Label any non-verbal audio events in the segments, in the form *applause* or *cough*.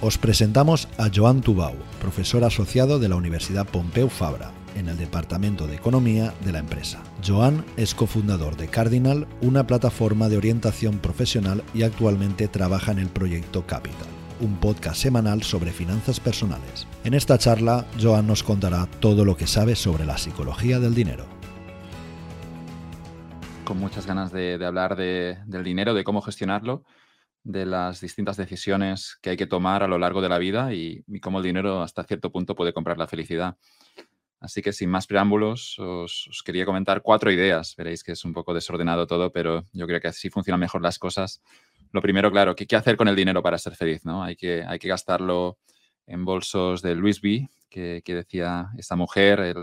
Os presentamos a Joan Tubau, profesor asociado de la Universidad Pompeu Fabra, en el Departamento de Economía de la empresa. Joan es cofundador de Cardinal, una plataforma de orientación profesional y actualmente trabaja en el proyecto Capital, un podcast semanal sobre finanzas personales. En esta charla, Joan nos contará todo lo que sabe sobre la psicología del dinero. Con muchas ganas de, hablar del dinero, de cómo gestionarlo de las distintas decisiones que hay que tomar a lo largo de la vida y, cómo el dinero hasta cierto punto puede comprar la felicidad. Así que sin más preámbulos, os, quería comentar cuatro ideas. Veréis que es un poco desordenado todo, pero yo creo que así funcionan mejor las cosas. Lo primero, claro, ¿qué, qué hacer con el dinero para ser feliz? ¿no? Hay, que, hay que gastarlo en bolsos de Louis V, que, que decía esta mujer,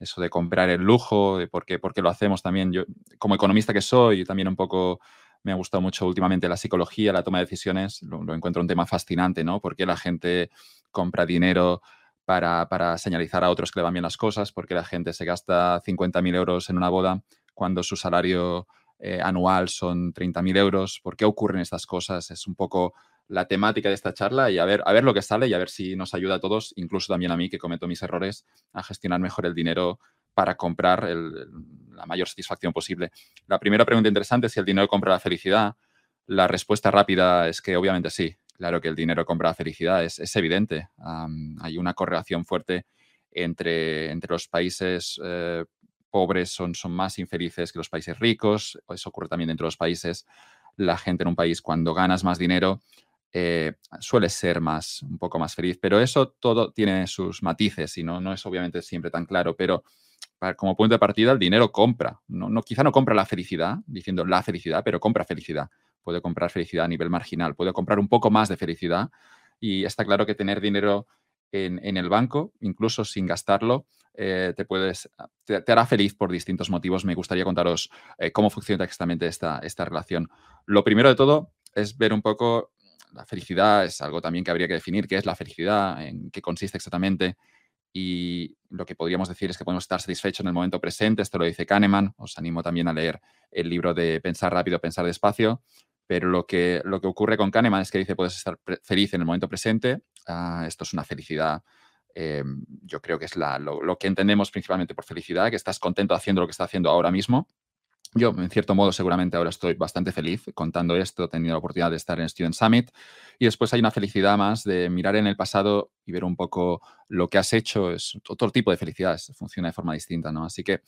eso de comprar el lujo, de por qué, por qué lo hacemos también. Yo, como economista que soy, también un poco me ha gustado mucho últimamente la psicología, la toma de decisiones, lo, encuentro un tema fascinante, ¿no? Porque la gente compra dinero para, señalizar a otros que le van bien las cosas, porque la gente se gasta 50.000 euros en una boda cuando su salario eh, anual son 30.000 euros. ¿Por qué ocurren estas cosas? Es un poco la temática de esta charla y a ver, a ver lo que sale y a ver si nos ayuda a todos, incluso también a mí que cometo mis errores, a gestionar mejor el dinero para comprar la mayor satisfacción posible. La primera pregunta interesante es si el dinero compra la felicidad. La respuesta rápida es que obviamente sí. Claro que el dinero compra felicidad, es, evidente. hay una correlación fuerte entre, entre los países eh, pobres son, son más infelices que los países ricos. Eso ocurre también dentro de los países. La gente en un país, cuando ganas más dinero, eh, suele ser más, un poco más feliz. Pero eso todo tiene sus matices y no, no es obviamente siempre tan claro. Pero como punto de partida, el dinero compra. No, no, quizá no compra la felicidad, diciendo la felicidad, pero compra felicidad puede comprar felicidad a nivel marginal, puede comprar un poco más de felicidad y está claro que tener dinero en, el banco, incluso sin gastarlo, eh, te, puedes, te, hará feliz por distintos motivos. Me gustaría contaros eh, cómo funciona exactamente esta, esta relación. Lo primero de todo es ver un poco la felicidad, es algo también que habría que definir, qué es la felicidad, en qué consiste exactamente. Y lo que podríamos decir es que podemos estar satisfechos en el momento presente. Esto lo dice Kahneman. Os animo también a leer el libro de Pensar rápido, pensar despacio. Pero lo que, lo que ocurre con Kahneman es que dice puedes estar feliz en el momento presente. Ah, esto es una felicidad. Eh, yo creo que es la, lo, que entendemos principalmente por felicidad, que estás contento haciendo lo que estás haciendo ahora mismo. Yo, en cierto modo, seguramente ahora estoy bastante feliz contando esto, he tenido la oportunidad de estar en Student Summit. Y después hay una felicidad más de mirar en el pasado y ver un poco lo que has hecho. Es otro tipo de felicidad, funciona de forma distinta, ¿no? Así que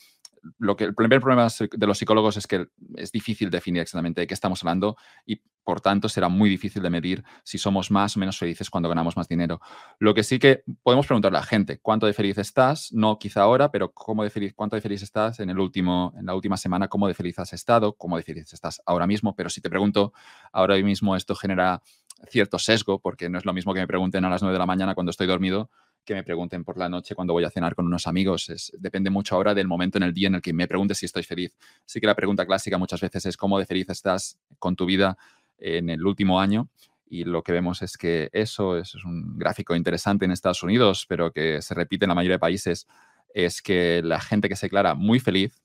lo que el primer problema de los psicólogos es que es difícil definir exactamente de qué estamos hablando y por tanto será muy difícil de medir si somos más o menos felices cuando ganamos más dinero. Lo que sí que podemos preguntarle a la gente, ¿cuánto de feliz estás? No quizá ahora, pero ¿cómo de feliz, ¿cuánto de feliz estás en, el último, en la última semana? ¿Cómo de feliz has estado? ¿Cómo de feliz estás ahora mismo? Pero si te pregunto ahora mismo, esto genera cierto sesgo, porque no es lo mismo que me pregunten a las 9 de la mañana cuando estoy dormido que me pregunten por la noche cuando voy a cenar con unos amigos. Es, depende mucho ahora del momento en el día en el que me preguntes si estoy feliz. Así que la pregunta clásica muchas veces es cómo de feliz estás con tu vida en el último año. Y lo que vemos es que eso, es un gráfico interesante en Estados Unidos, pero que se repite en la mayoría de países, es que la gente que se declara muy feliz,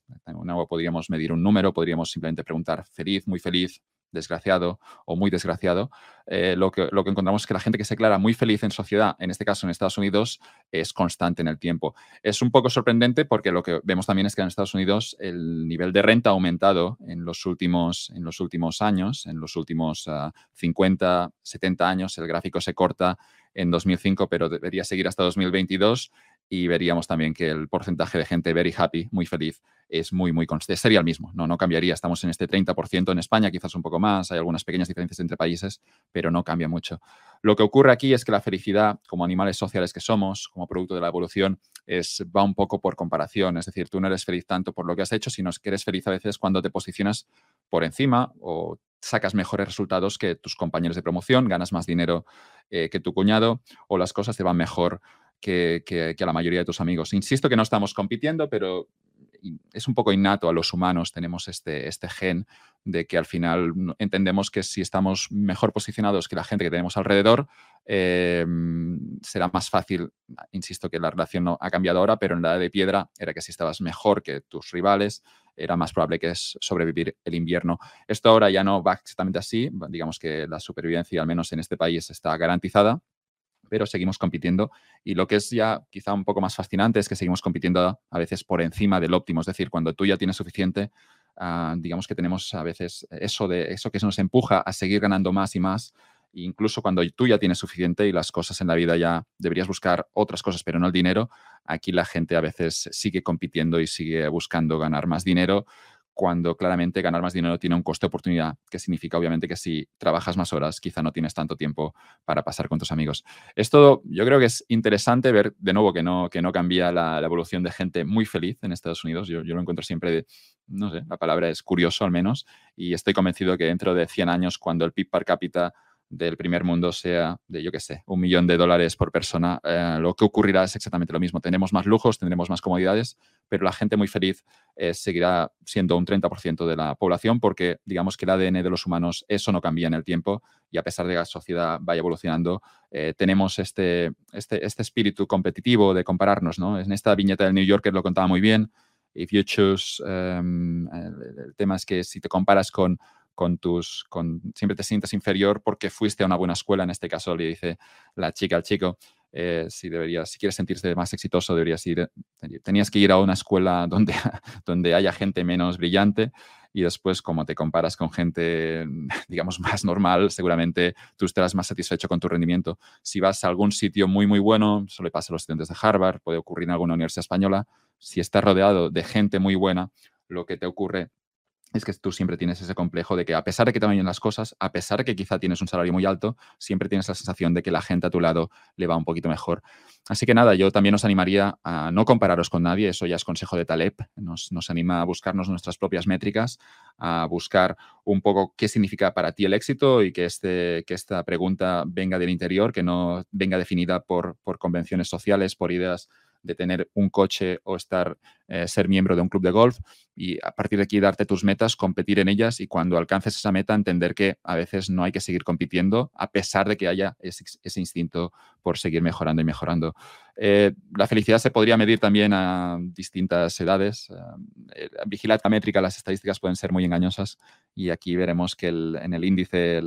podríamos medir un número, podríamos simplemente preguntar feliz, muy feliz, desgraciado o muy desgraciado, eh, lo, que, lo que encontramos es que la gente que se declara muy feliz en sociedad, en este caso en Estados Unidos, es constante en el tiempo. Es un poco sorprendente porque lo que vemos también es que en Estados Unidos el nivel de renta ha aumentado en los últimos, en los últimos años, en los últimos 50, ah, 70 años. El gráfico se corta en 2005, pero debería seguir hasta 2022 y veríamos también que el porcentaje de gente very happy, muy feliz, es muy, muy constante. Sería el mismo, no, no cambiaría. Estamos en este 30% en España, quizás un poco más, hay algunas pequeñas diferencias entre países, pero no cambia mucho. Lo que ocurre aquí es que la felicidad, como animales sociales que somos, como producto de la evolución, es, va un poco por comparación. Es decir, tú no eres feliz tanto por lo que has hecho, sino que eres feliz a veces cuando te posicionas por encima o sacas mejores resultados que tus compañeros de promoción, ganas más dinero eh, que tu cuñado o las cosas te van mejor que, a la mayoría de tus amigos. Insisto que no estamos compitiendo, pero es un poco innato a los humanos, tenemos este, este gen de que al final entendemos que si estamos mejor posicionados que la gente que tenemos alrededor, em, será más fácil, insisto que la relación no ha cambiado ahora, pero en la edad de piedra era que si estabas mejor que tus rivales, era más probable que es sobrevivir el invierno. Esto ahora ya no va exactamente así, digamos que la supervivencia, al menos en este país, está garantizada, pero seguimos compitiendo. Y lo que es ya quizá un poco más fascinante es que seguimos compitiendo a veces por encima del óptimo, es decir, cuando tú ya tienes suficiente, ah, digamos que tenemos a veces eso, de, eso que nos empuja a seguir ganando más y más. Incluso cuando tú ya tienes suficiente y las cosas en la vida ya deberías buscar otras cosas, pero no el dinero, aquí la gente a veces sigue compitiendo y sigue buscando ganar más dinero cuando claramente ganar más dinero tiene un coste de oportunidad, que significa obviamente que si trabajas más horas, quizá no tienes tanto tiempo para pasar con tus amigos. Esto yo creo que es interesante ver de nuevo que no, que no cambia la, evolución de gente muy feliz en Estados Unidos. Yo, lo encuentro siempre, no sé, la palabra es curioso al menos, y estoy convencido que dentro de 100 años, cuando el PIB per cápita del primer mundo sea de, yo qué sé, un millón de dólares por persona, eh, lo que ocurrirá es exactamente lo mismo. Tendremos más lujos, tendremos más comodidades, pero la gente muy feliz eh, seguirá siendo un 30% de la población porque digamos que el ADN de los humanos, eso no cambia en el tiempo y a pesar de que la sociedad vaya evolucionando, eh, tenemos este, este, este, espíritu competitivo de compararnos. ¿no? En esta viñeta del New Yorker lo contaba muy bien. If you choose, em, el tema es que si te comparas con con tus, con, siempre te sientes inferior porque fuiste a una buena escuela, en este caso le dice la chica al chico, eh, si, deberías, si quieres sentirte más exitoso, deberías ir, tenías que ir a una escuela *laughs* donde, donde haya gente menos brillante y después como te comparas con gente, *laughs* digamos, más normal, seguramente tú estarás más satisfecho con tu rendimiento. Si vas a algún sitio muy, muy bueno, eso le pasa a los estudiantes de Harvard, puede ocurrir en alguna universidad española, si estás rodeado de gente muy buena, lo que te ocurre es que tú siempre tienes ese complejo de que a pesar de que te vayan las cosas, a pesar de que quizá tienes un salario muy alto, siempre tienes la sensación de que la gente a tu lado le va un poquito mejor. Así que nada, yo también os animaría a no compararos con nadie, eso ya es consejo de Taleb, nos, nos anima a buscarnos nuestras propias métricas, a buscar un poco qué significa para ti el éxito y que, este, que esta pregunta venga del interior, que no venga definida por, por convenciones sociales, por ideas de tener un coche o estar, eh, ser miembro de un club de golf y a partir de aquí darte tus metas, competir en ellas y cuando alcances esa meta entender que a veces no hay que seguir compitiendo a pesar de que haya ese, instinto por seguir mejorando y mejorando. Eh, la felicidad se podría medir también a distintas edades. Eh, vigilad la métrica, las estadísticas pueden ser muy engañosas y aquí veremos que en el índice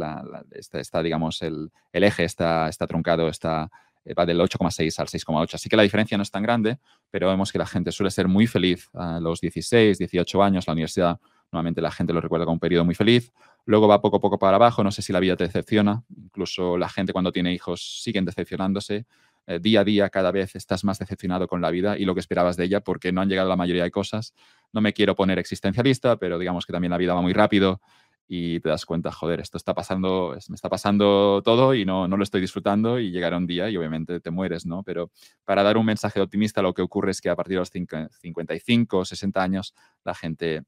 está, digamos, el, el, eje está, está truncado, está eh, va del 8,6 al 6,8. Así que la diferencia no es tan grande, pero vemos que la gente suele ser muy feliz a los 16, 18 años. La universidad, normalmente la gente lo recuerda como un periodo muy feliz. Luego va poco a poco para abajo. No sé si la vida te decepciona. Incluso la gente cuando tiene hijos siguen decepcionándose. Eh, día a día, cada vez estás más decepcionado con la vida y lo que esperabas de ella porque no han llegado la mayoría de cosas. No me quiero poner existencialista, pero digamos que también la vida va muy rápido y te das cuenta, joder, esto está pasando, me está pasando todo y no, no lo estoy disfrutando y llegará un día y obviamente te mueres, ¿no? Pero para dar un mensaje optimista, lo que ocurre es que a partir de los 55, 60 años, la gente,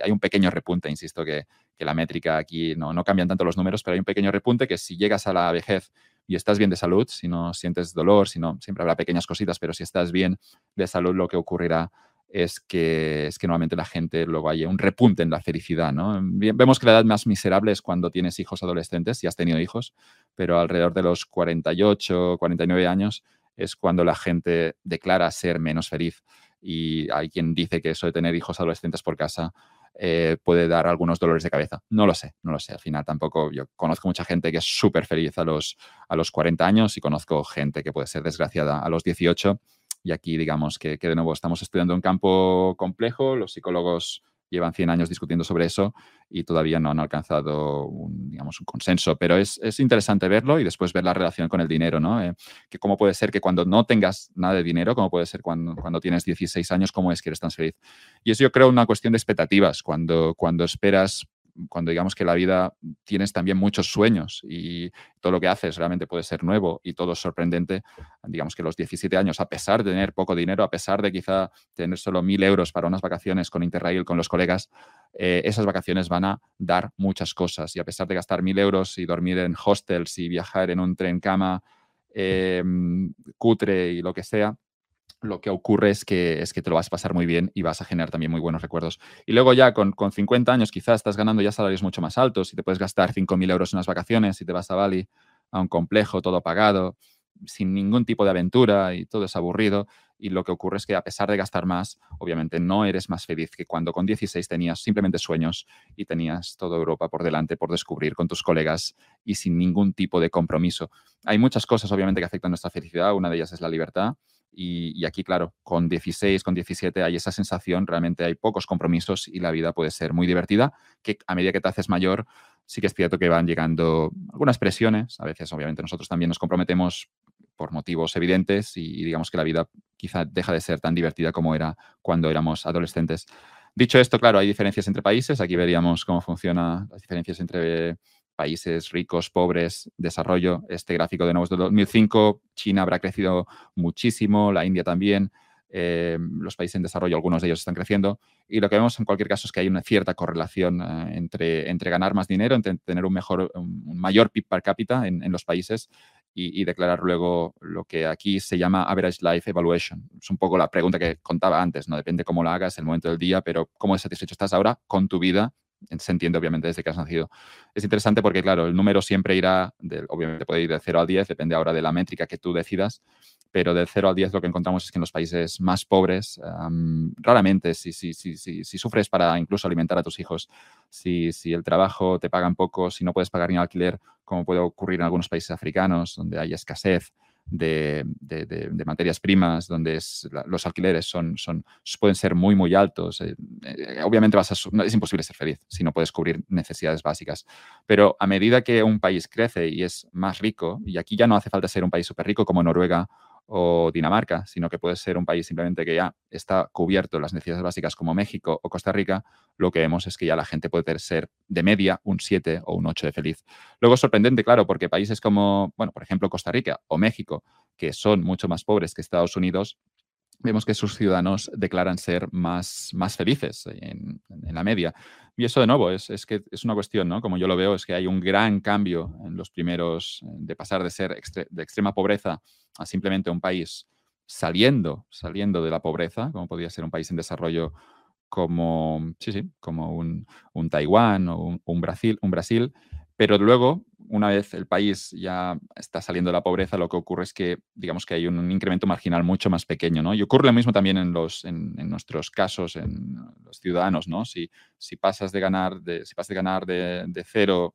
hay un pequeño repunte, insisto que, que la métrica aquí no, no cambian tanto los números, pero hay un pequeño repunte que si llegas a la vejez y estás bien de salud, si no sientes dolor, si no, siempre habrá pequeñas cositas, pero si estás bien de salud, lo que ocurrirá es que, es que normalmente la gente luego haya un repunte en la felicidad. ¿no? Vemos que la edad más miserable es cuando tienes hijos adolescentes, si has tenido hijos, pero alrededor de los 48, 49 años es cuando la gente declara ser menos feliz. Y hay quien dice que eso de tener hijos adolescentes por casa eh, puede dar algunos dolores de cabeza. No lo sé, no lo sé. Al final tampoco, yo conozco mucha gente que es súper feliz a los, a los 40 años y conozco gente que puede ser desgraciada a los 18 y aquí, digamos, que, de nuevo estamos estudiando un campo complejo, los psicólogos llevan 100 años discutiendo sobre eso y todavía no han alcanzado un, digamos, un consenso. Pero es, interesante verlo y después ver la relación con el dinero, ¿no? Eh, que cómo puede ser que cuando no tengas nada de dinero, cómo puede ser cuando, cuando tienes 16 años, cómo es que eres tan feliz. Y es yo creo una cuestión de expectativas. Cuando, cuando esperas cuando digamos que la vida tienes también muchos sueños y todo lo que haces realmente puede ser nuevo y todo es sorprendente, digamos que los 17 años, a pesar de tener poco dinero, a pesar de quizá tener solo mil euros para unas vacaciones con Interrail, con los colegas, eh, esas vacaciones van a dar muchas cosas. Y a pesar de gastar mil euros y dormir en hostels y viajar en un tren cama em, cutre y lo que sea, lo que ocurre es que, es que te lo vas a pasar muy bien y vas a generar también muy buenos recuerdos. Y luego ya con, con 50 años quizás estás ganando ya salarios mucho más altos y te puedes gastar 5.000 euros en unas vacaciones y te vas a Bali a un complejo todo pagado, sin ningún tipo de aventura y todo es aburrido. Y lo que ocurre es que a pesar de gastar más, obviamente no eres más feliz que cuando con 16 tenías simplemente sueños y tenías toda Europa por delante por descubrir con tus colegas y sin ningún tipo de compromiso. Hay muchas cosas obviamente que afectan nuestra felicidad. Una de ellas es la libertad y, aquí, claro, con 16, con 17 hay esa sensación, realmente hay pocos compromisos y la vida puede ser muy divertida, que a medida que te haces mayor, sí que es cierto que van llegando algunas presiones. A veces, obviamente, nosotros también nos comprometemos por motivos evidentes y, digamos que la vida quizá deja de ser tan divertida como era cuando éramos adolescentes. Dicho esto, claro, hay diferencias entre países. Aquí veríamos cómo funcionan las diferencias entre países ricos, pobres, desarrollo. Este gráfico de nuevo es de 2005. China habrá crecido muchísimo, la India también. Eh, los países en desarrollo, algunos de ellos están creciendo. Y lo que vemos en cualquier caso es que hay una cierta correlación eh, entre, entre ganar más dinero, entre tener un, mejor, un mayor PIB per cápita en, los países y, declarar luego lo que aquí se llama Average Life Evaluation. Es un poco la pregunta que contaba antes, ¿no? Depende cómo la hagas, el momento del día, pero cómo satisfecho estás ahora con tu vida se entiende obviamente desde que has nacido. Es interesante porque, claro, el número siempre irá, obviamente puede ir de 0 al 10, depende ahora de la métrica que tú decidas, pero de 0 al 10 lo que encontramos es que en los países más pobres, raramente, si, si, si, si, sufres para incluso alimentar a tus hijos, si, si el trabajo te pagan poco, si no puedes pagar ni alquiler, como puede ocurrir en algunos países africanos donde hay escasez, de, materias primas, donde los alquileres son, pueden ser muy, muy altos. Eh, eh, obviamente vas es imposible ser feliz si no puedes cubrir necesidades básicas. Pero a medida que un país crece y es más rico, y aquí ya no hace falta ser un país súper rico como Noruega o Dinamarca, sino que puede ser un país simplemente que ya está cubierto las necesidades básicas como México o Costa Rica, lo que vemos es que ya la gente puede ser de media un 7 o un 8 de feliz. Luego es sorprendente, claro, porque países como, bueno, por ejemplo, Costa Rica o México, que son mucho más pobres que Estados Unidos, vemos que sus ciudadanos declaran ser más, más felices en, la media. Y eso, de nuevo, es, es, que es una cuestión, ¿no? Como yo lo veo, es que hay un gran cambio en los primeros, de pasar de ser de extrema pobreza a simplemente un país saliendo, saliendo de la pobreza, como podría ser un país en desarrollo como, sí, sí, como un, un Taiwán o un, Brasil, un Brasil, pero luego, una vez el país ya está saliendo de la pobreza, lo que ocurre es que, digamos que hay un, incremento marginal mucho más pequeño, ¿no? Y ocurre lo mismo también en, los, en, nuestros casos, en los ciudadanos, ¿no? Si, si pasas de ganar de, si pasas de, ganar de, de cero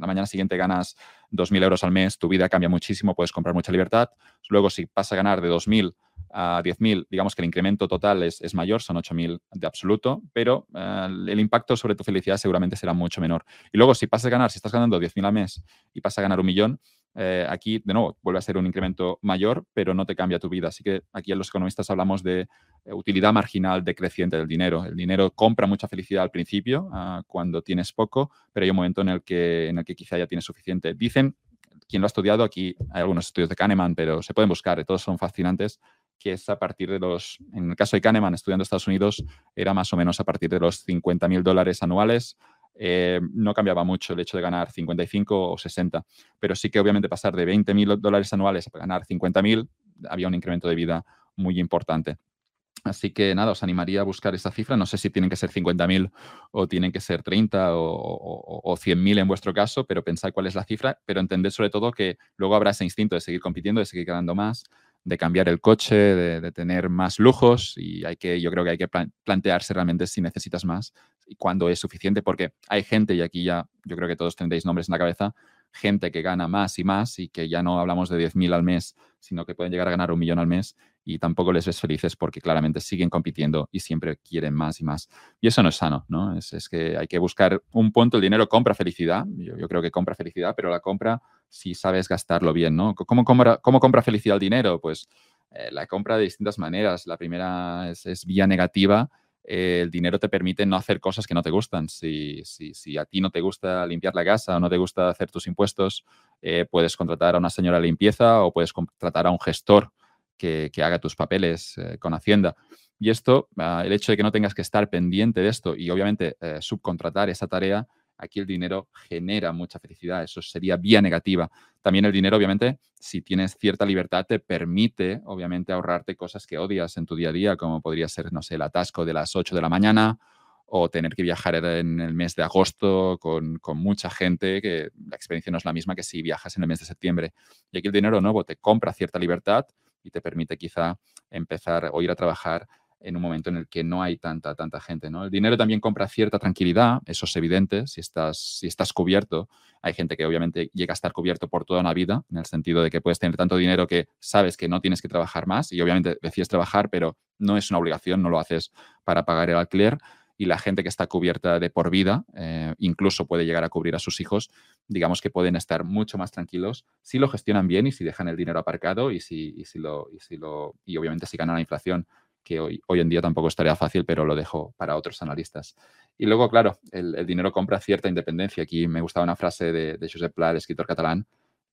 la mañana siguiente ganas 2.000 euros al mes, tu vida cambia muchísimo, puedes comprar mucha libertad. Luego, si pasas a ganar de 2.000 a 10.000, digamos que el incremento total es, es mayor, son 8.000 de absoluto, pero eh, el impacto sobre tu felicidad seguramente será mucho menor. Y luego, si pasas a ganar, si estás ganando 10.000 al mes y pasas a ganar un millón, eh, aquí, de nuevo, vuelve a ser un incremento mayor, pero no te cambia tu vida. Así que aquí los economistas hablamos de eh, utilidad marginal decreciente del dinero. El dinero compra mucha felicidad al principio, ah, cuando tienes poco, pero hay un momento en el, que, en el que quizá ya tienes suficiente. Dicen, quien lo ha estudiado, aquí hay algunos estudios de Kahneman, pero se pueden buscar, todos son fascinantes, que es a partir de los, en el caso de Kahneman, estudiando Estados Unidos, era más o menos a partir de los 50 mil dólares anuales eh, no cambiaba mucho el hecho de ganar 55 o 60, pero sí que obviamente pasar de 20 mil dólares anuales a ganar 50 mil, había un incremento de vida muy importante. Así que nada, os animaría a buscar esa cifra. No sé si tienen que ser 50.000 o tienen que ser 30 o, o, o 100.000 en vuestro caso, pero pensad cuál es la cifra, pero entended sobre todo que luego habrá ese instinto de seguir compitiendo, de seguir ganando más, de cambiar el coche, de, tener más lujos y hay que, yo creo que hay que plantearse realmente si necesitas más y cuándo es suficiente, porque hay gente, y aquí ya yo creo que todos tendréis nombres en la cabeza, gente que gana más y más y que ya no hablamos de 10.000 al mes, sino que pueden llegar a ganar un millón al mes y tampoco les ves felices porque claramente siguen compitiendo y siempre quieren más y más. Y eso no es sano, ¿no? Es, que hay que buscar un punto, el dinero compra felicidad, yo, yo creo que compra felicidad, pero la compra si sabes gastarlo bien, ¿no? ¿Cómo compra, cómo compra felicidad el dinero? Pues eh, la compra de distintas maneras. La primera es, vía negativa. Eh, el dinero te permite no hacer cosas que no te gustan. Si, si, si, a ti no te gusta limpiar la casa o no te gusta hacer tus impuestos, eh, puedes contratar a una señora de limpieza o puedes contratar a un gestor que, haga tus papeles con Hacienda. Y esto, ah, el hecho de que no tengas que estar pendiente de esto y obviamente subcontratar esa tarea, Aquí el dinero genera mucha felicidad, eso sería vía negativa. También el dinero, obviamente, si tienes cierta libertad, te permite, obviamente, ahorrarte cosas que odias en tu día a día, como podría ser, no sé, el atasco de las 8 de la mañana o tener que viajar en el mes de agosto con, con, mucha gente, que la experiencia no es la misma que si viajas en el mes de septiembre. Y aquí el dinero nuevo te compra cierta libertad y te permite quizá empezar o ir a trabajar en un momento en el que no hay tanta, tanta gente. ¿no? El dinero también compra cierta tranquilidad, eso es evidente, si estás, si estás cubierto. Hay gente que obviamente llega a estar cubierto por toda una vida, en el sentido de que puedes tener tanto dinero que sabes que no tienes que trabajar más y obviamente decides trabajar, pero no es una obligación, no lo haces para pagar el alquiler. Y la gente que está cubierta de por vida, eh, incluso puede llegar a cubrir a sus hijos, digamos que pueden estar mucho más tranquilos si lo gestionan bien y si dejan el dinero aparcado y si, y si lo, y si lo, y obviamente si ganan la inflación que hoy, hoy en día tampoco estaría fácil, pero lo dejo para otros analistas. Y luego, claro, el, dinero compra cierta independencia. Aquí me gustaba una frase de, de Josep Pla, el escritor catalán,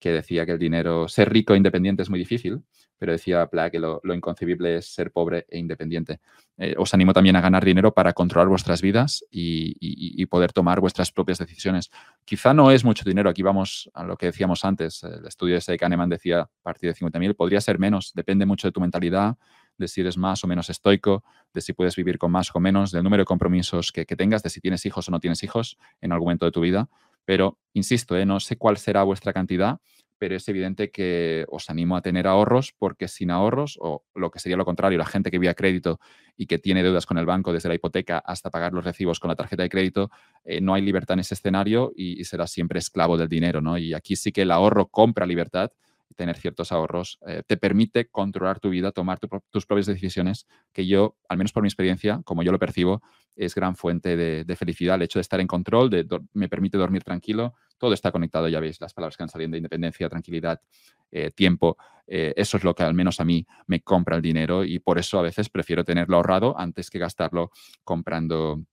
que decía que el dinero, ser rico e independiente es muy difícil, pero decía Pla que lo, inconcebible es ser pobre e independiente. Eh, os animo también a ganar dinero para controlar vuestras vidas y, poder tomar vuestras propias decisiones. Quizá no es mucho dinero, aquí vamos a lo que decíamos antes, el estudio de Kahneman decía a partir de 50.000, podría ser menos, depende mucho de tu mentalidad, de si eres más o menos estoico, de si puedes vivir con más o menos, del número de compromisos que, tengas, de si tienes hijos o no tienes hijos en algún momento de tu vida. Pero, insisto, ¿eh? no sé cuál será vuestra cantidad, pero es evidente que os animo a tener ahorros porque sin ahorros, o lo que sería lo contrario, la gente que vive a crédito y que tiene deudas con el banco desde la hipoteca hasta pagar los recibos con la tarjeta de crédito, eh, no hay libertad en ese escenario y, y, será siempre esclavo del dinero. ¿no? Y aquí sí que el ahorro compra libertad tener ciertos ahorros, eh, te permite controlar tu vida, tomar tus propias decisiones, que yo, al menos por mi experiencia, como yo lo percibo, es gran fuente de, felicidad. El hecho de estar en control, de, me permite dormir tranquilo, todo está conectado, ya veis las palabras que han salido de independencia, tranquilidad, eh, tiempo. Eh, eso es lo que al menos a mí me compra el dinero y por eso a veces prefiero tenerlo ahorrado antes que gastarlo comprando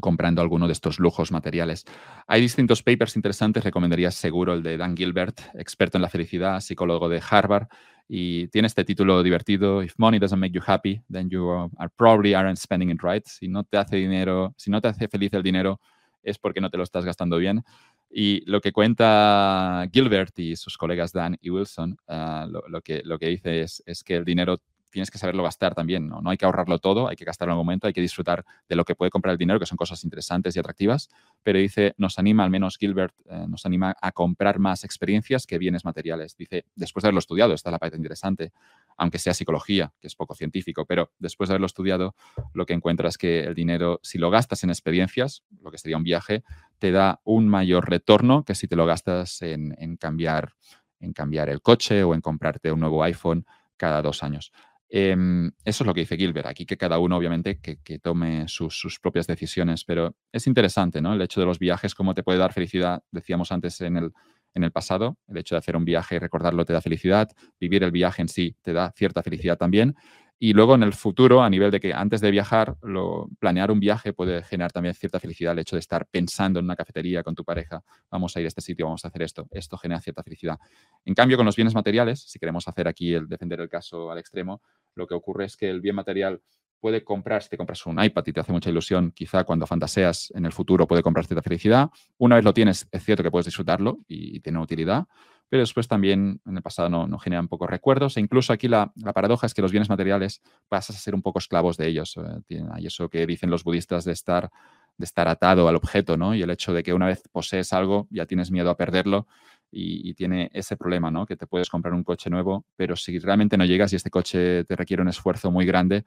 comprando alguno de estos lujos materiales. Hay distintos papers interesantes, recomendaría seguro el de Dan Gilbert, experto en la felicidad, psicólogo de Harvard, y tiene este título divertido, If money doesn't make you happy, then you are probably aren't spending it right. Si no te hace dinero, si no te hace feliz el dinero, es porque no te lo estás gastando bien. Y lo que cuenta Gilbert y sus colegas Dan y Wilson, ah, lo, que, lo que dice es, es que el dinero tienes que saberlo gastar también, ¿no? No hay que ahorrarlo todo, hay que gastarlo en el momento, hay que disfrutar de lo que puede comprar el dinero, que son cosas interesantes y atractivas, pero dice, nos anima, al menos Gilbert, eh, nos anima a comprar más experiencias que bienes materiales. Dice, después de haberlo estudiado, esta es la parte interesante, aunque sea psicología, que es poco científico, pero después de haberlo estudiado, lo que encuentras es que el dinero, si lo gastas en experiencias, lo que sería un viaje, te da un mayor retorno que si te lo gastas en, cambiar en cambiar el coche o en comprarte un nuevo iPhone cada dos años. Em, eso es lo que dice Gilbert. Aquí que cada uno, obviamente, que, tome sus, propias decisiones. Pero es interesante, ¿no? El hecho de los viajes, cómo te puede dar felicidad, decíamos antes en el, en el pasado. El hecho de hacer un viaje y recordarlo te da felicidad. Vivir el viaje en sí te da cierta felicidad también. Y luego en el futuro, a nivel de que antes de viajar, planear un viaje puede generar también cierta felicidad. El hecho de estar pensando en una cafetería con tu pareja, vamos a ir a este sitio, vamos a hacer esto. Esto genera cierta felicidad. En cambio, con los bienes materiales, si queremos hacer aquí el defender el caso al extremo, lo que ocurre es que el bien material puede comprar, si te compras un iPad y te hace mucha ilusión, quizá cuando fantaseas en el futuro puede comprar cierta felicidad. Una vez lo tienes, es cierto que puedes disfrutarlo y tiene utilidad, pero después también en el pasado no, no generan pocos recuerdos e incluso aquí la, paradoja es que los bienes materiales pasas a ser un poco esclavos de ellos. Eh, hay eso que dicen los budistas de estar, de estar atado al objeto, ¿no? Y el hecho de que una vez posees algo ya tienes miedo a perderlo y, tiene ese problema, ¿no? Que te puedes comprar un coche nuevo, pero si realmente no llegas y este coche te requiere un esfuerzo muy grande,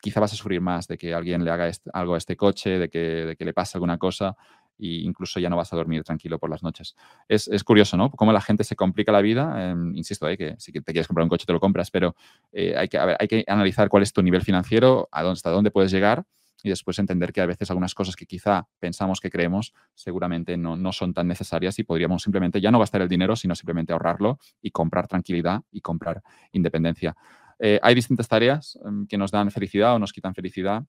quizá vas a sufrir más de que alguien le haga algo a este coche, de que, de que le pase alguna cosa e incluso ya no vas a dormir tranquilo por las noches. Es, es curioso, ¿no? Cómo la gente se complica la vida. Em, insisto, ¿eh? que si te quieres comprar un coche te lo compras, pero eh, hay, que, hay que analizar cuál es tu nivel financiero, hasta dónde puedes llegar y después entender que a veces algunas cosas que quizá pensamos que creemos seguramente no, no, son tan necesarias y podríamos simplemente ya no gastar el dinero, sino simplemente ahorrarlo y comprar tranquilidad y comprar independencia. Eh, hay distintas tareas em, que nos dan felicidad o nos quitan felicidad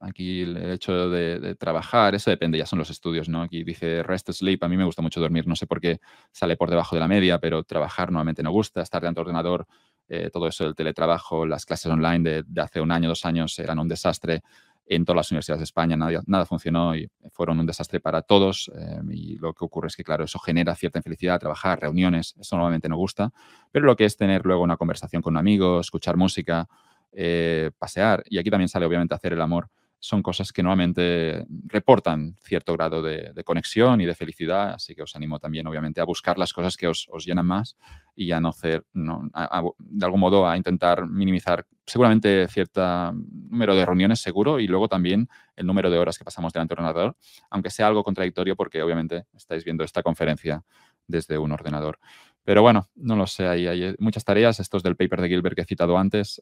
aquí el hecho de, trabajar, eso depende, ya son los estudios, ¿no? Aquí dice rest sleep, a mí me gusta mucho dormir, no sé por qué sale por debajo de la media, pero trabajar normalmente no gusta, estar delante del ordenador, eh, todo eso, el teletrabajo, las clases online de, hace un año, dos años eran un desastre. En todas las universidades de España, nada, nada funcionó y fueron un desastre para todos. Eh, y lo que ocurre es que, claro, eso genera cierta infelicidad, trabajar, reuniones, eso normalmente no gusta, pero lo que es tener luego una conversación con un amigo, escuchar música, eh, pasear, y aquí también sale obviamente hacer el amor, son cosas que normalmente reportan cierto grado de, conexión y de felicidad, así que os animo también, obviamente, a buscar las cosas que os, llenan más y a no hacer, de algún modo, a intentar minimizar seguramente cierto número de reuniones, seguro, y luego también el número de horas que pasamos delante del ordenador, aunque sea algo contradictorio porque, obviamente, estáis viendo esta conferencia desde un ordenador. Pero bueno, no lo sé, hay, muchas tareas. Estos del paper de Gilbert que he citado antes.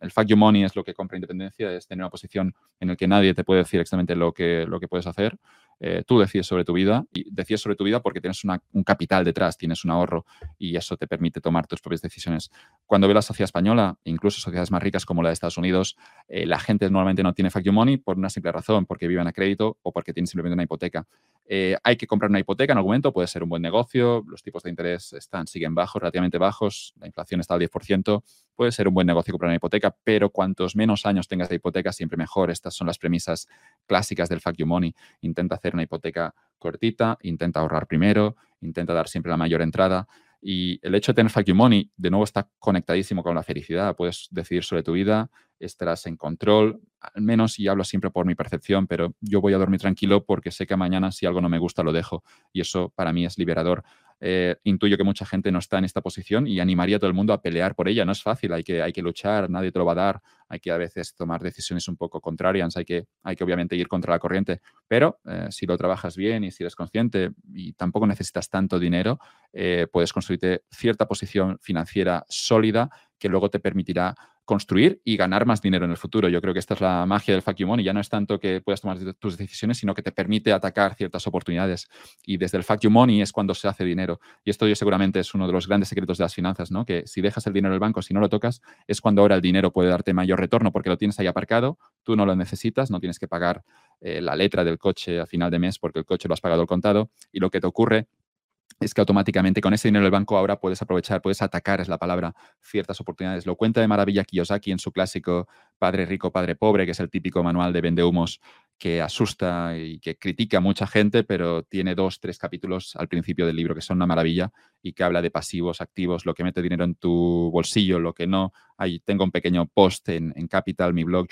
el fact you money es lo que compra independencia, es tener una posición en la que nadie te puede decir exactamente lo que, lo que puedes hacer. Eh, tú decides sobre tu vida y decides sobre tu vida porque tienes un capital detrás, tienes un ahorro y eso te permite tomar tus propias decisiones. Cuando ve la sociedad española, incluso sociedades más ricas como la de Estados Unidos, eh, la gente normalmente no tiene fact you money por una simple razón, porque viven a crédito o porque tienen simplemente una hipoteca. Eh, hay que comprar una hipoteca en algún momento, puede ser un buen negocio, los tipos de interés están, siguen bajos, relativamente bajos, la inflación está al 10%, puede ser un buen negocio comprar una hipoteca, pero cuantos menos años tengas de hipoteca, siempre mejor. Estas son las premisas clásicas del Fact You Money. Intenta hacer una hipoteca cortita, intenta ahorrar primero, intenta dar siempre la mayor entrada. Y el hecho de tener Fact You Money, de nuevo, está conectadísimo con la felicidad. Puedes decidir sobre tu vida, estarás en control, al menos, y hablo siempre por mi percepción, pero yo voy a dormir tranquilo porque sé que mañana si algo no me gusta lo dejo. Y eso para mí es liberador. Eh, intuyo que mucha gente no está en esta posición y animaría a todo el mundo a pelear por ella. No es fácil, hay que, hay que luchar, nadie te lo va a dar, hay que a veces tomar decisiones un poco contrarias, hay que, hay que obviamente ir contra la corriente, pero eh, si lo trabajas bien y si eres consciente y tampoco necesitas tanto dinero, eh, puedes construirte cierta posición financiera sólida que luego te permitirá construir y ganar más dinero en el futuro. Yo creo que esta es la magia del You Money. Ya no es tanto que puedas tomar tus decisiones, sino que te permite atacar ciertas oportunidades. Y desde el You Money es cuando se hace dinero. Y esto yo seguramente es uno de los grandes secretos de las finanzas, ¿no? Que si dejas el dinero en el banco, si no lo tocas, es cuando ahora el dinero puede darte mayor retorno porque lo tienes ahí aparcado, tú no lo necesitas, no tienes que pagar eh, la letra del coche a final de mes porque el coche lo has pagado al contado. Y lo que te ocurre es que automáticamente con ese dinero del banco ahora puedes aprovechar, puedes atacar, es la palabra, ciertas oportunidades. Lo cuenta de maravilla Kiyosaki en su clásico Padre Rico, Padre Pobre, que es el típico manual de vendehumos que asusta y que critica a mucha gente, pero tiene dos, tres capítulos al principio del libro que son una maravilla y que habla de pasivos, activos, lo que mete dinero en tu bolsillo, lo que no. Ahí tengo un pequeño post en, Capital, mi blog,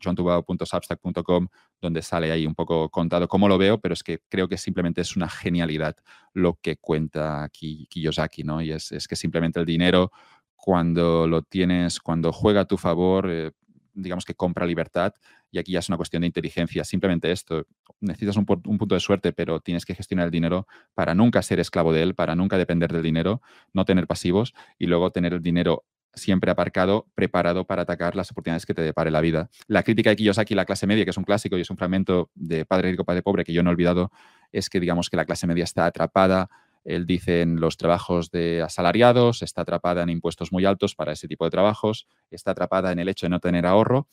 joantubao.substack.com, donde sale ahí un poco contado cómo lo veo, pero es que creo que simplemente es una genialidad lo que cuenta aquí Kiyosaki, ¿no? Y es, que simplemente el dinero, cuando lo tienes, cuando juega a tu favor, eh, digamos que compra libertad y aquí ya es una cuestión de inteligencia. Simplemente esto, necesitas un, punto de suerte, pero tienes que gestionar el dinero para nunca ser esclavo de él, para nunca depender del dinero, no tener pasivos y luego tener el dinero siempre aparcado, preparado para atacar las oportunidades que te depare la vida. La crítica de Kiyosaki, la clase media, que es un clásico y es un fragmento de Padre Rico, Padre Pobre que yo no he olvidado, es que digamos que la clase media está atrapada él dice en los trabajos de asalariados, está atrapada en impuestos muy altos para ese tipo de trabajos, está atrapada en el hecho de no tener ahorro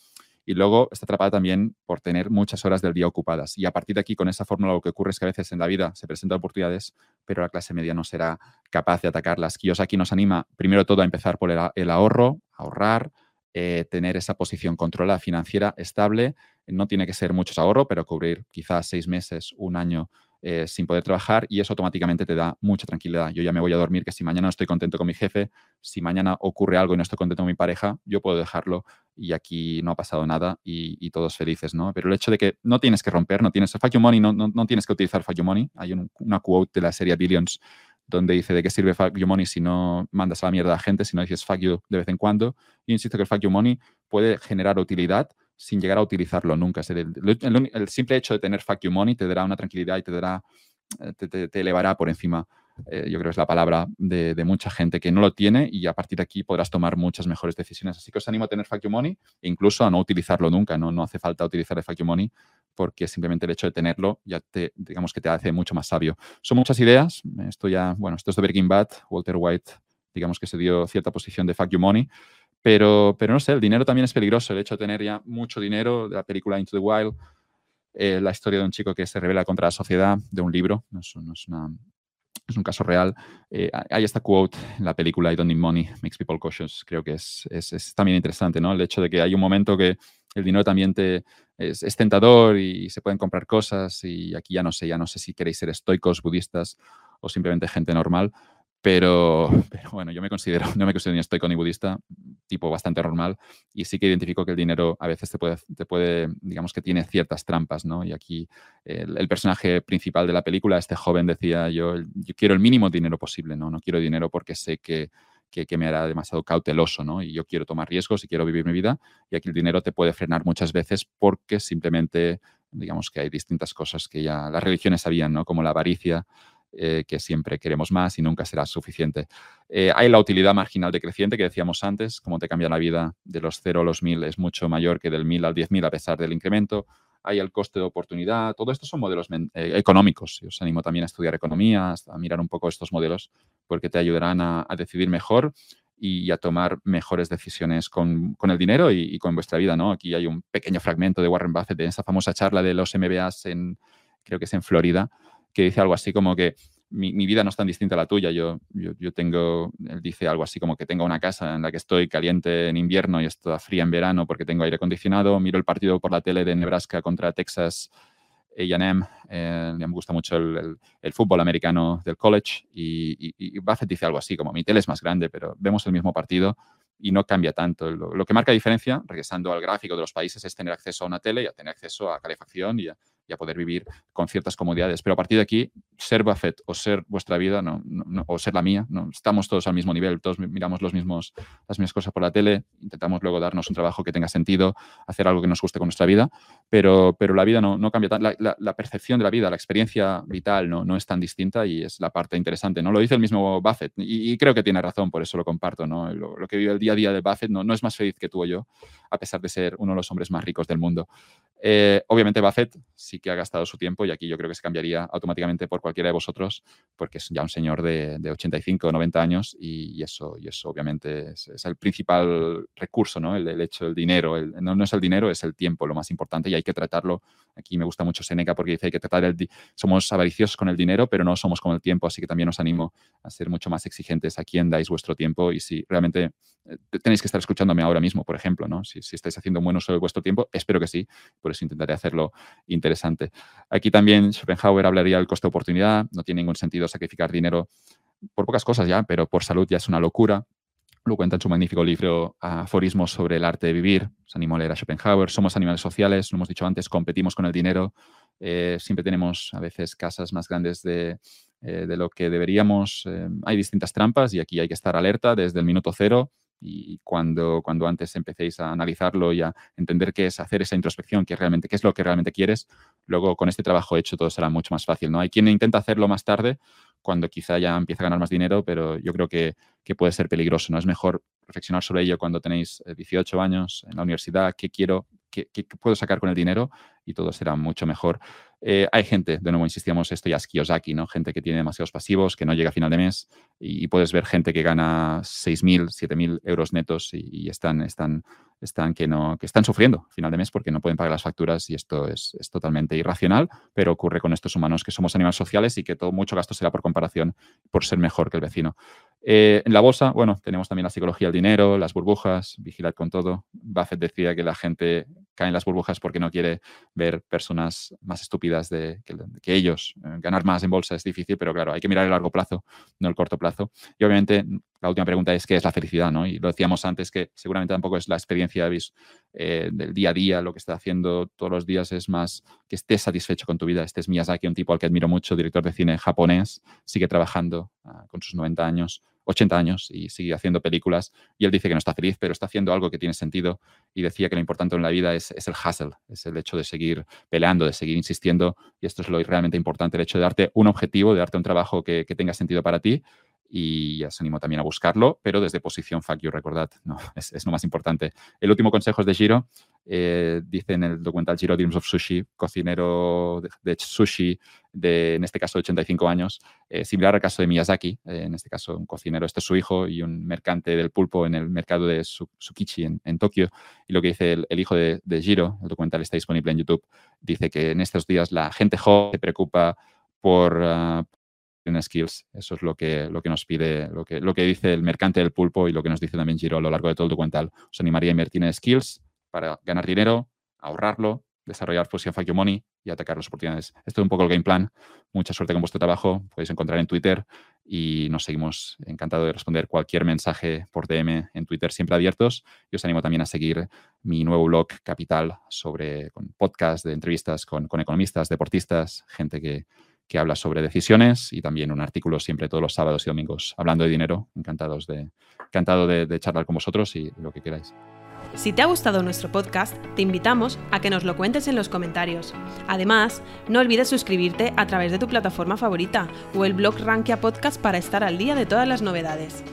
y luego está atrapada también por tener muchas horas del día ocupadas. Y a partir de aquí, con esa fórmula, lo que ocurre es que a veces en la vida se presentan oportunidades, pero la clase media no será capaz de atacarlas. aquí nos anima, primero todo, a empezar por el, ahorro, ahorrar, eh, tener esa posición controlada financiera estable. No tiene que ser muchos ahorro, pero cubrir quizás seis meses, un año eh, sin poder trabajar y eso automáticamente te da mucha tranquilidad. Yo ya me voy a dormir que si mañana no estoy contento con mi jefe, si mañana ocurre algo y no estoy contento con mi pareja, yo puedo dejarlo y aquí no ha pasado nada y, todos felices, ¿no? Pero el hecho de que no tienes que romper, no tienes fuck you money, no, no, tienes que utilizar fuck you money. Hay una quote de la serie Billions donde dice de qué sirve fuck you money si no mandas a la mierda a la gente, si no dices fuck you de vez en cuando. Y insisto que el fuck you money puede generar utilidad, sin llegar a utilizarlo nunca. El, simple hecho de tener fuck you money te dará una tranquilidad y te dará, eh, te, elevará por encima, eh, yo creo que es la palabra de, mucha gente que no lo tiene y a partir de aquí podrás tomar muchas mejores decisiones. Así que os animo a tener fuck you money e incluso a no utilizarlo nunca. No, no hace falta utilizar el fuck you money porque simplemente el hecho de tenerlo ya te, digamos que te hace mucho más sabio. Son muchas ideas. Esto ya, bueno, esto es de Breaking Bad. Walter White, digamos que se dio cierta posición de fuck you money. Pero, pero no sé, el dinero también es peligroso. El hecho de tener ya mucho dinero, de la película Into the Wild, eh, la historia de un chico que se revela contra la sociedad, de un libro, no es, un caso real. Eh, hay esta quote en la película I don't need money, makes people cautious. Creo que es, es, es, también interesante, ¿no? El hecho de que hay un momento que el dinero también te, es, es, tentador y se pueden comprar cosas y aquí ya no sé, ya no sé si queréis ser estoicos, budistas o simplemente gente normal, pero, bueno, yo me considero, *laughs* no me considero ni estoico ni budista, tipo bastante normal, y sí que identifico que el dinero a veces te puede, te puede digamos que tiene ciertas trampas, ¿no? Y aquí el, personaje principal de la película, este joven decía, yo, yo quiero el mínimo dinero posible, ¿no? No quiero dinero porque sé que, que, que, me hará demasiado cauteloso, ¿no? Y yo quiero tomar riesgos y quiero vivir mi vida, y aquí el dinero te puede frenar muchas veces porque simplemente, digamos que hay distintas cosas que ya las religiones sabían, ¿no? Como la avaricia, eh, que siempre queremos más y nunca será suficiente. Eh, hay la utilidad marginal decreciente que decíamos antes, cómo te cambia la vida de los 0 a los 1000 es mucho mayor que del 1000 al 10.000 a pesar del incremento. Hay el coste de oportunidad, todo esto son modelos eh, económicos. Yo os animo también a estudiar economía, a mirar un poco estos modelos porque te ayudarán a, decidir mejor y a tomar mejores decisiones con, el dinero y, con vuestra vida. ¿no? Aquí hay un pequeño fragmento de Warren Buffett en esa famosa charla de los MBAs en, creo que es en Florida, que dice algo así como que mi, mi, vida no es tan distinta a la tuya. Yo, yo, yo, tengo, él dice algo así como que tengo una casa en la que estoy caliente en invierno y está fría en verano porque tengo aire acondicionado. Miro el partido por la tele de Nebraska contra Texas AM. Eh, me gusta mucho el, el, fútbol americano del college y, y, y, Buffett dice algo así como mi tele es más grande, pero vemos el mismo partido y no cambia tanto. Lo, lo que marca diferencia, regresando al gráfico de los países, es tener acceso a una tele y a tener acceso a calefacción y a, y a poder vivir con ciertas comodidades. Pero a partir de aquí, ser Buffett o ser vuestra vida no, no, o ser la mía, no, estamos todos al mismo nivel, todos miramos los mismos, las mismas cosas por la tele, intentamos luego darnos un trabajo que tenga sentido, hacer algo que nos guste con nuestra vida, pero, pero la vida no, no cambia tanto, la, la, la, percepción de la vida, la experiencia vital no, no es tan distinta y es la parte interesante, ¿no? Lo dice el mismo Buffett y, y creo que tiene razón, por eso lo comparto, ¿no? Lo, lo, que vive el día a día de Buffett no, no es más feliz que tú o yo, a pesar de ser uno de los hombres más ricos del mundo. Eh, obviamente Buffett sí que ha gastado su tiempo y aquí yo creo que se cambiaría automáticamente por cualquiera de vosotros porque es ya un señor de, de 85 o 90 años y, eso, y eso obviamente es, el principal recurso, ¿no? El, hecho del dinero. No, no, es el dinero, es el tiempo lo más importante y hay que tratarlo. Aquí me gusta mucho Seneca porque dice hay que tratar el... Somos avariciosos con el dinero, pero no somos con el tiempo, así que también os animo a ser mucho más exigentes a quién dais vuestro tiempo y si realmente tenéis que estar escuchándome ahora mismo, por ejemplo, ¿no? Si, estáis haciendo un buen uso de vuestro tiempo, espero que sí, por eso intentaré hacerlo interesante. Aquí también Schopenhauer hablaría del coste de oportunidad, no tiene ningún sentido sacrificar dinero por pocas cosas ya, pero por salud ya es una locura. Lo cuenta en su magnífico libro Aforismos sobre el arte de vivir. Os animo a leer a Schopenhauer. Somos animales sociales, lo hemos dicho antes, competimos con el dinero. Eh, siempre tenemos a veces casas más grandes de, eh, lo que deberíamos. Eh, hay distintas trampas y aquí hay que estar alerta desde el minuto cero y cuando, cuando antes empecéis a analizarlo y a entender qué es hacer esa introspección, qué, realmente, qué es lo que realmente quieres, luego con este trabajo hecho todo será mucho más fácil. ¿no? Hay quien intenta hacerlo más tarde, cuando quizá ya empieza a ganar más dinero, pero yo creo que, que puede ser peligroso. ¿no? Es mejor reflexionar sobre ello cuando tenéis 18 eh, años en la universidad, qué quiero, qué, qué puedo sacar con el dinero y todo será mucho mejor. Eh, hay gente, de nuevo insistíamos, esto ya es Kiyosaki, ¿no? Gente que tiene demasiados pasivos, que no llega a final de mes y, puedes ver gente que gana 6.000, 7.000 euros netos y, están, están, están, que, no, que están sufriendo a final de mes porque no pueden pagar las facturas y esto es, totalmente irracional, pero ocurre con estos humanos que somos animales sociales y que todo mucho gasto será por comparación, por ser mejor que el vecino. Eh, en la bolsa, bueno, tenemos también la psicología del dinero, las burbujas, vigilad con todo. Buffett decía que la gente cae en las burbujas porque no quiere ver personas más estúpidas que, ellos. Eh, ganar más en bolsa es difícil, pero claro, hay que mirar el largo plazo, no el corto plazo. Y obviamente la última pregunta es qué es la felicidad, ¿no? Y lo decíamos antes que seguramente tampoco es la experiencia eh, del día a día, lo que está haciendo todos los días es más que estés satisfecho con tu vida. Este es Miyazaki, un tipo al que admiro mucho, director de cine japonés, sigue trabajando uh, con sus 90 años 80 años y sigue haciendo películas y él dice que no está feliz, pero está haciendo algo que tiene sentido y decía que lo importante en la vida es, es el hustle, es el hecho de seguir peleando, de seguir insistiendo y esto es lo realmente importante, el hecho de darte un objetivo, de darte un trabajo que, que tenga sentido para ti y os animo también a buscarlo, pero desde posición fuck you, recordad, no, *laughs* es, es lo más importante. El último consejo es de Giro, eh, dice en el documental Giro Dreams of Sushi, cocinero de, de sushi de, en este caso, 85 años, eh, similar al caso de Miyazaki, eh, en este caso un cocinero, este es su hijo y un mercante del pulpo en el mercado de Tsukichi en, en Tokio, y lo que dice el, el hijo de, de Giro, el documental está disponible en YouTube, dice que en estos días la gente joven se preocupa por, uh, skills. Eso es lo que, lo que nos pide, lo que, lo que dice el mercante del pulpo y lo que nos dice también Giro a lo largo de todo el documental. Os animaría a invertir en skills para ganar dinero, ahorrarlo, desarrollar Fusion Fuck Money y atacar las oportunidades. Esto es un poco el game plan. Mucha suerte con vuestro trabajo. Podéis encontrar en Twitter y nos seguimos encantado de responder cualquier mensaje por DM en Twitter, siempre abiertos. Y os animo también a seguir mi nuevo blog Capital sobre con podcast de entrevistas con, economistas, deportistas, gente que, habla sobre decisiones y también un artículo siempre todos los sábados y domingos hablando de dinero. Encantados de, encantado de charlar con vosotros y lo que queráis. Si te ha gustado nuestro podcast, te invitamos a que nos lo cuentes en los comentarios. Además, no olvides suscribirte a través de tu plataforma favorita o el blog Rankia Podcast para estar al día de todas las novedades.